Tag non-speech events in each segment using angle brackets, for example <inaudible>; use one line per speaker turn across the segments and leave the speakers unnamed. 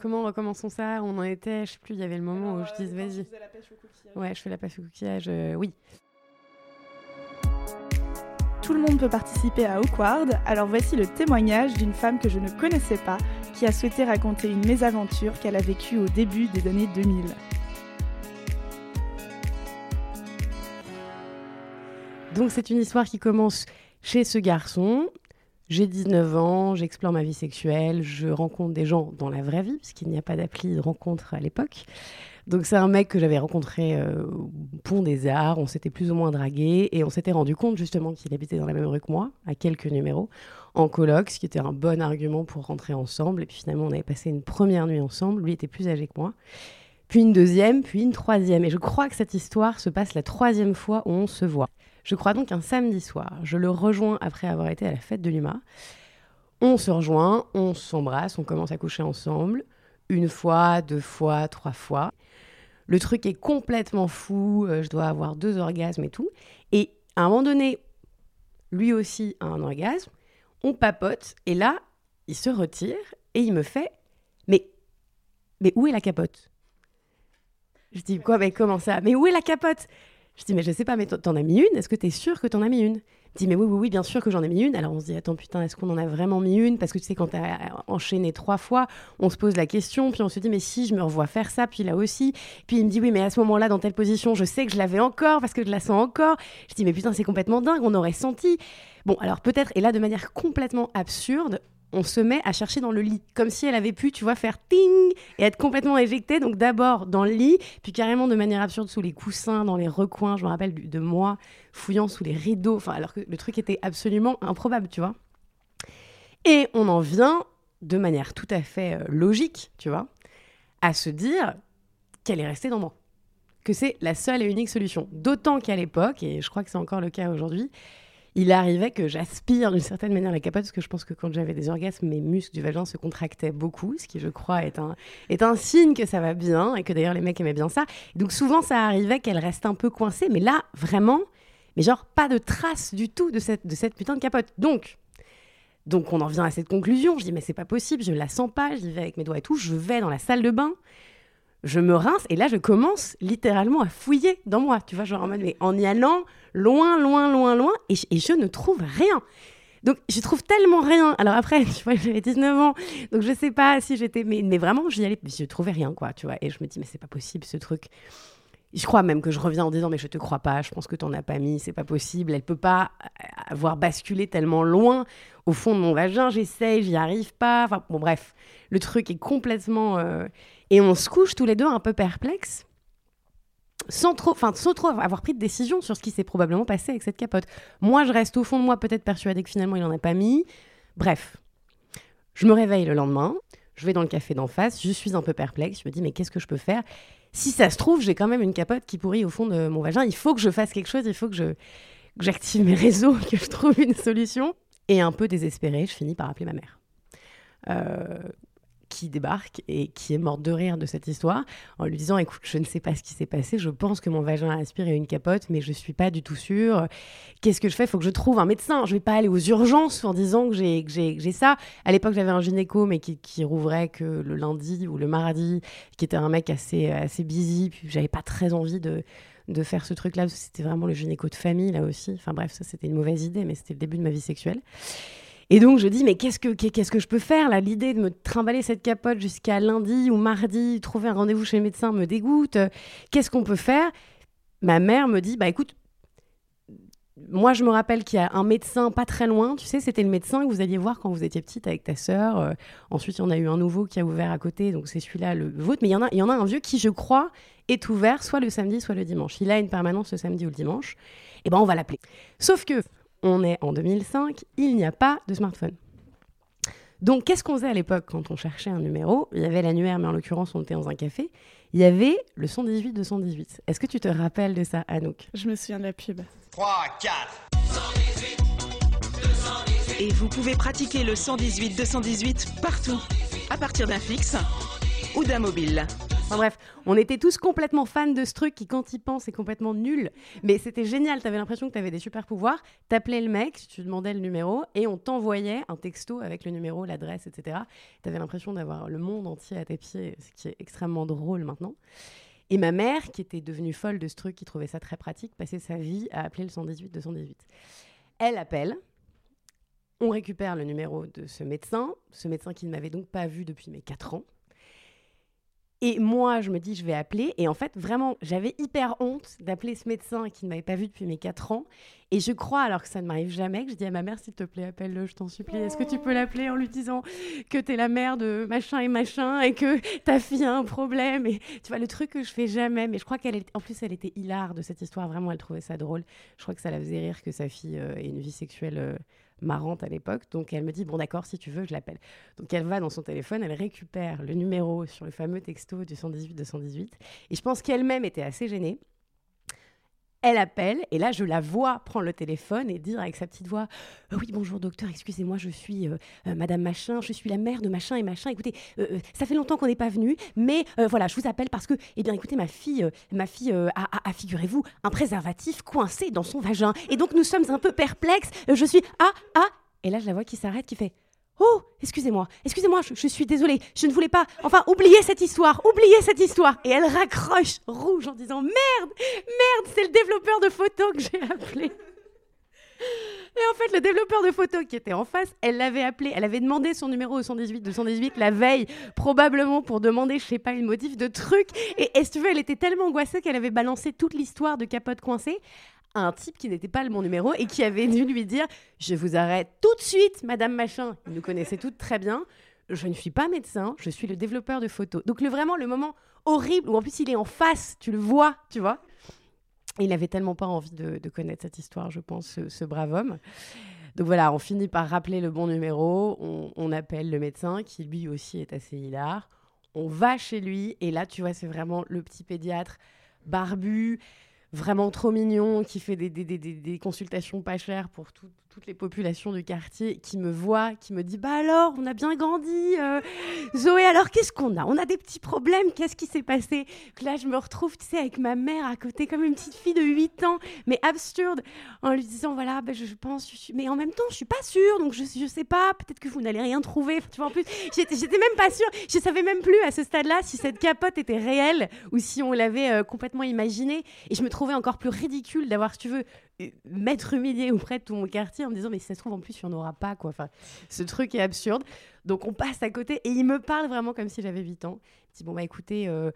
Comment recommençons ça? On en était, je sais plus, il y avait le moment où je disais vas-y. Ouais, je fais la pêche au coquillage, euh, oui.
Tout le monde peut participer à Awkward, alors voici le témoignage d'une femme que je ne connaissais pas qui a souhaité raconter une mésaventure qu'elle a vécue au début des années 2000.
Donc c'est une histoire qui commence chez ce garçon. J'ai 19 ans, j'explore ma vie sexuelle, je rencontre des gens dans la vraie vie, puisqu'il n'y a pas d'appli de rencontre à l'époque. Donc c'est un mec que j'avais rencontré euh, au Pont des Arts, on s'était plus ou moins dragué et on s'était rendu compte justement qu'il habitait dans la même rue que moi, à quelques numéros, en coloc, ce qui était un bon argument pour rentrer ensemble. Et puis finalement on avait passé une première nuit ensemble, lui était plus âgé que moi, puis une deuxième, puis une troisième. Et je crois que cette histoire se passe la troisième fois où on se voit. Je crois donc un samedi soir, je le rejoins après avoir été à la fête de l'UMA. On se rejoint, on s'embrasse, on commence à coucher ensemble, une fois, deux fois, trois fois. Le truc est complètement fou, euh, je dois avoir deux orgasmes et tout. Et à un moment donné, lui aussi a un orgasme, on papote, et là, il se retire et il me fait Mais, mais où est la capote? Je dis Quoi Mais comment ça? Mais où est la capote? Je dis Mais je sais pas, mais t'en as mis une? Est-ce que t'es sûr que t'en as mis une? Dit mais oui, oui, oui, bien sûr que j'en ai mis une. Alors on se dit, attends, putain, est-ce qu'on en a vraiment mis une? Parce que tu sais, quand t'as enchaîné trois fois, on se pose la question, puis on se dit, mais si, je me revois faire ça, puis là aussi. Puis il me dit, oui, mais à ce moment-là, dans telle position, je sais que je l'avais encore, parce que je la sens encore. Je dis, mais putain, c'est complètement dingue, on aurait senti. Bon, alors peut-être, et là, de manière complètement absurde, on se met à chercher dans le lit, comme si elle avait pu, tu vois, faire ting et être complètement éjectée. Donc d'abord dans le lit, puis carrément de manière absurde sous les coussins, dans les recoins. Je me rappelle de moi fouillant sous les rideaux, alors que le truc était absolument improbable, tu vois. Et on en vient de manière tout à fait euh, logique, tu vois, à se dire qu'elle est restée dans moi, que c'est la seule et unique solution. D'autant qu'à l'époque, et je crois que c'est encore le cas aujourd'hui, il arrivait que j'aspire d'une certaine manière la capote, parce que je pense que quand j'avais des orgasmes, mes muscles du vagin se contractaient beaucoup, ce qui, je crois, est un, est un signe que ça va bien, et que d'ailleurs les mecs aimaient bien ça. donc souvent, ça arrivait qu'elle reste un peu coincée, mais là, vraiment, mais genre, pas de trace du tout de cette, de cette putain de capote. Donc, donc on en vient à cette conclusion. Je dis, mais c'est pas possible, je la sens pas, j'y vais avec mes doigts et tout, je vais dans la salle de bain, je me rince et là je commence littéralement à fouiller dans moi, tu vois, genre en mode mais en y allant loin, loin, loin, loin et, je ne trouve rien. Donc je trouve tellement rien. Alors après, <laughs> tu vois, j'avais 19 ans, donc je sais pas si j'étais, mais, mais vraiment j'y allais, je trouvais rien quoi, tu vois. Et je me dis mais c'est pas possible ce truc. Je crois même que je reviens en disant mais je te crois pas, je pense que t'en as pas mis, c'est pas possible. Elle peut pas avoir basculé tellement loin au fond de mon vagin. J'essaye, j'y arrive pas. Enfin bon bref, le truc est complètement euh, et on se couche tous les deux un peu perplexes, sans trop, enfin, sans trop avoir pris de décision sur ce qui s'est probablement passé avec cette capote. Moi, je reste au fond de moi peut-être persuadée que finalement il n'en a pas mis. Bref, je me réveille le lendemain, je vais dans le café d'en face, je suis un peu perplexe, je me dis mais qu'est-ce que je peux faire? Si ça se trouve, j'ai quand même une capote qui pourrit au fond de mon vagin, il faut que je fasse quelque chose, il faut que je j'active mes réseaux, <laughs> que je trouve une solution. Et un peu désespérée, je finis par appeler ma mère. Euh, qui débarque et qui est morte de rire de cette histoire en lui disant écoute je ne sais pas ce qui s'est passé je pense que mon vagin a aspiré une capote mais je suis pas du tout sûre qu'est-ce que je fais? Il faut que je trouve un médecin je vais pas aller aux urgences en disant que j'ai j'ai ça à l'époque j'avais un gynéco mais qui, qui rouvrait que le lundi ou le mardi qui était un mec assez assez busy puis j'avais pas très envie de de faire ce truc là c'était vraiment le gynéco de famille là aussi. Enfin bref ça c'était une mauvaise idée mais c'était le début de ma vie sexuelle. Et donc je dis mais qu'est-ce que qu'est-ce que je peux faire là? L'idée de me trimballer cette capote jusqu'à lundi ou mardi, trouver un rendez-vous chez le médecin me dégoûte. Qu'est-ce qu'on peut faire? Ma mère me dit bah écoute, moi, je me rappelle qu'il y a un médecin pas très loin. Tu sais, c'était le médecin que vous alliez voir quand vous étiez petite avec ta sœur. Euh, ensuite, il y en a eu un nouveau qui a ouvert à côté, donc c'est celui-là le vôtre. Mais il y en a, un vieux qui, je crois, est ouvert soit le samedi, soit le dimanche. Il a une permanence le samedi ou le dimanche. Et eh ben, on va l'appeler. Sauf que on est en 2005, il n'y a pas de smartphone. Donc, qu'est-ce qu'on faisait à l'époque quand on cherchait un numéro? Il y avait l'annuaire, mais en l'occurrence, on était dans un café. Il y avait le 118-218. Est-ce que tu te rappelles de ça, Anouk?
Je me souviens de la pub.
3, 4.
Et vous pouvez pratiquer le 118-218 partout, à partir d'un fixe ou d'un mobile.
Enfin bref, on était tous complètement fans de ce truc qui, quand il pense, est complètement nul. Mais c'était génial, t'avais l'impression que t'avais des super pouvoirs. T'appelais le mec, tu demandais le numéro et on t'envoyait un texto avec le numéro, l'adresse, etc. T'avais l'impression d'avoir le monde entier à tes pieds, ce qui est extrêmement drôle maintenant. Et ma mère, qui était devenue folle de ce truc, qui trouvait ça très pratique, passait sa vie à appeler le 118-218. Elle appelle, on récupère le numéro de ce médecin, ce médecin qui ne m'avait donc pas vu depuis mes 4 ans. Et moi, je me dis, je vais appeler. Et en fait, vraiment, j'avais hyper honte d'appeler ce médecin qui ne m'avait pas vu depuis mes 4 ans. Et je crois, alors que ça ne m'arrive jamais, que je dis à ma mère, s'il te plaît, appelle-le, je t'en supplie. Est-ce que tu peux l'appeler en lui disant que t'es la mère de machin et machin et que ta fille a un problème Et tu vois, le truc que je fais jamais. Mais je crois qu'elle, en plus, elle était hilar de cette histoire. Vraiment, elle trouvait ça drôle. Je crois que ça la faisait rire que sa fille euh, ait une vie sexuelle. euh, marrante à l'époque. Donc elle me dit, bon d'accord, si tu veux, je l'appelle. Donc elle va dans son téléphone, elle récupère le numéro sur le fameux texto du 118-218. Et je pense qu'elle-même était assez gênée. Elle appelle et là je la vois prendre le téléphone et dire avec sa petite voix Euh, oui bonjour docteur excusez-moi je suis euh, euh, Madame machin je suis la mère de machin et machin. Écoutez ça fait longtemps qu'on n'est pas venu mais voilà je vous appelle parce que eh bien écoutez ma fille ma fille a, a- a, figurez-vous un préservatif coincé dans son vagin. Et donc nous sommes un peu perplexes. Je suis ah ah. Et là je la vois qui s'arrête qui fait Oh, excusez-moi, excusez-moi, je, suis désolée, je ne voulais pas. Enfin, oubliez cette histoire, oubliez cette histoire. Et elle raccroche rouge en disant Merde, merde, c'est le développeur de photos que j'ai appelé. Et en fait, le développeur de photos qui était en face, elle l'avait appelé, elle avait demandé son numéro au 118 218 la veille, probablement pour demander, je sais pas, une motif de truc. Et, et si tu veux, elle était tellement angoissée qu'elle avait balancé toute l'histoire de capote coincée un type qui n'était pas le bon numéro et qui avait dû lui dire Je vous arrête tout de suite, madame machin. Il nous connaissait toutes très bien. Je ne suis pas médecin, je suis le développeur de photos. Donc, le, vraiment, le moment horrible où en plus il est en face, tu le vois, tu vois. Il n'avait tellement pas envie de, connaître cette histoire, je pense, ce, ce brave homme. Donc voilà, on finit par rappeler le bon numéro, on, on appelle le médecin qui lui aussi est assez hilar. On va chez lui et là, tu vois, c'est vraiment le petit pédiatre barbu, vraiment trop mignon, qui fait des, consultations pas chères pour tout- toutes les populations du quartier, qui me voit, qui me dit Bah alors, on a bien grandi, euh, Zoé, alors qu'est-ce qu'on a? On a des petits problèmes, qu'est-ce qui s'est passé? Que Là, je me retrouve, tu sais, avec ma mère à côté, comme une petite fille de 8 ans, mais absurde, en lui disant Voilà, bah, je, pense, je suis... mais en même temps, je suis pas sûre, donc je, je sais pas, peut-être que vous n'allez rien trouver. Tu vois, en plus, j'étais même pas sûre, je savais même plus à ce stade-là si cette capote était réelle ou si on l'avait euh, complètement imaginée. Et je me trouvais encore plus ridicule d'avoir, tu veux, m'être humiliée auprès de tout mon quartier en me disant mais si ça se trouve en plus il n'y en aura pas quoi. Enfin ce truc est absurde. Donc on passe à côté et il me parle vraiment comme si j'avais 8 ans. Il dit bon bah écoutez euh,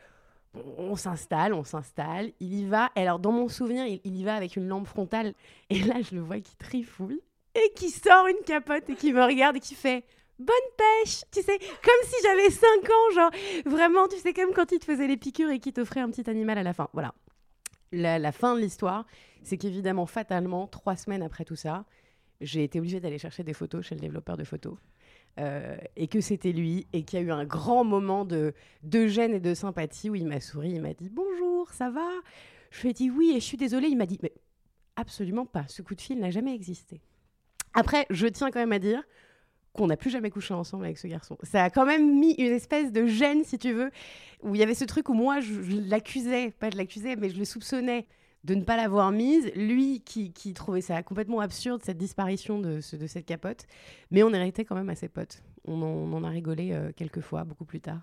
on, s'installe on s'installe. Il y va. Et alors dans mon souvenir il, il y va avec une lampe frontale. Et là je le vois qui trifouille et qui sort une capote et qui me regarde et qui fait bonne pêche, tu sais, comme si j'avais 5 ans, genre. Vraiment, tu sais, comme quand il te faisait les piqûres et qu'il t'offrait un petit animal à la fin. Voilà. La, fin de l'histoire, c'est qu'évidemment, fatalement, trois semaines après tout ça, j'ai été obligée d'aller chercher des photos chez le développeur de photos. Euh, et que c'était lui, et qu'il y a eu un grand moment de, de gêne et de sympathie où il m'a souri, il m'a dit Bonjour, ça va? Je lui ai dit Oui, et je suis désolée. Il m'a dit Mais absolument pas, ce coup de fil n'a jamais existé. Après, je tiens quand même à dire qu'on n'a plus jamais couché ensemble avec ce garçon. Ça a quand même mis une espèce de gêne, si tu veux, où il y avait ce truc où moi, je, l'accusais, pas je l'accusais, mais je le soupçonnais de ne pas l'avoir mise. Lui, qui, trouvait ça complètement absurde, cette disparition de, ce- de cette capote. Mais on resté quand même assez potes. On en, on en a rigolé euh, quelques fois, beaucoup plus tard.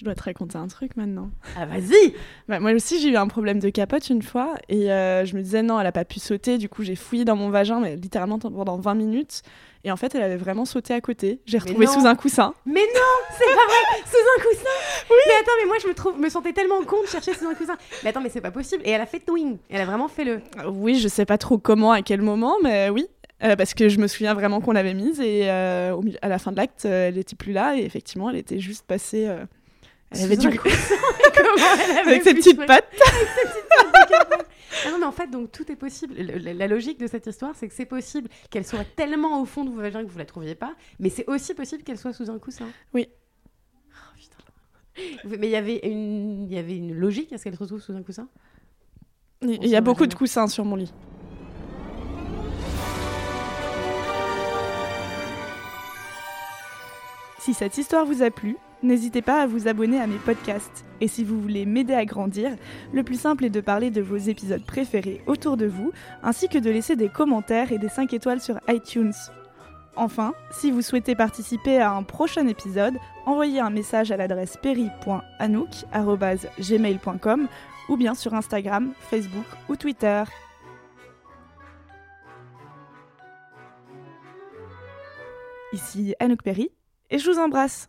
Je dois te raconter un truc maintenant.
Ah, vas-y
Bah, moi aussi, j'ai eu un problème de capote une fois et euh, je me disais non, elle a pas pu sauter. Du coup, j'ai fouillé dans mon vagin, mais littéralement pendant 20 minutes. Et en fait, elle avait vraiment sauté à côté. J'ai retrouvé sous un coussin.
Mais non, c'est pas vrai, <laughs> sous un coussin. Mais attends, mais moi je me trouve, me sentais tellement con de chercher sous un coussin. Mais attends, mais c'est pas possible. Et elle a fait twing. Elle a vraiment fait le.
Euh, Oui, je sais pas trop comment, à quel moment, mais oui. Euh, parce que je me souviens vraiment qu'on l'avait mise et euh, au milieu- à la fin de l'acte, euh, elle était plus là et effectivement, elle était juste passée. Elle avait du
coussin. <laughs> Comment elle avait
avec ses petites pattes.
Ah non, mais en fait, donc tout est possible. Le- le- La logique de cette histoire, c'est que c'est possible qu'elle soit tellement au fond de vos vagins que vous la trouviez pas, mais c'est aussi possible qu'elle soit sous un coussin.
Oui.
Oh, putain. Mais il y avait une, il y avait une logique à ce qu'elle se retrouve sous un coussin?
Il y a beaucoup de coussins sur mon lit. Si cette histoire vous a plu, n'hésitez pas à vous abonner à mes podcasts. Et si vous voulez m'aider à grandir, le plus simple est de parler de vos épisodes préférés autour de vous, ainsi que de laisser des commentaires et des 5 étoiles sur iTunes. Enfin, si vous souhaitez participer à un prochain épisode, envoyez un message à l'adresse perry.anouk.gmail.com ou bien sur Instagram, Facebook ou Twitter. Ici Anouk Perry et je vous embrasse.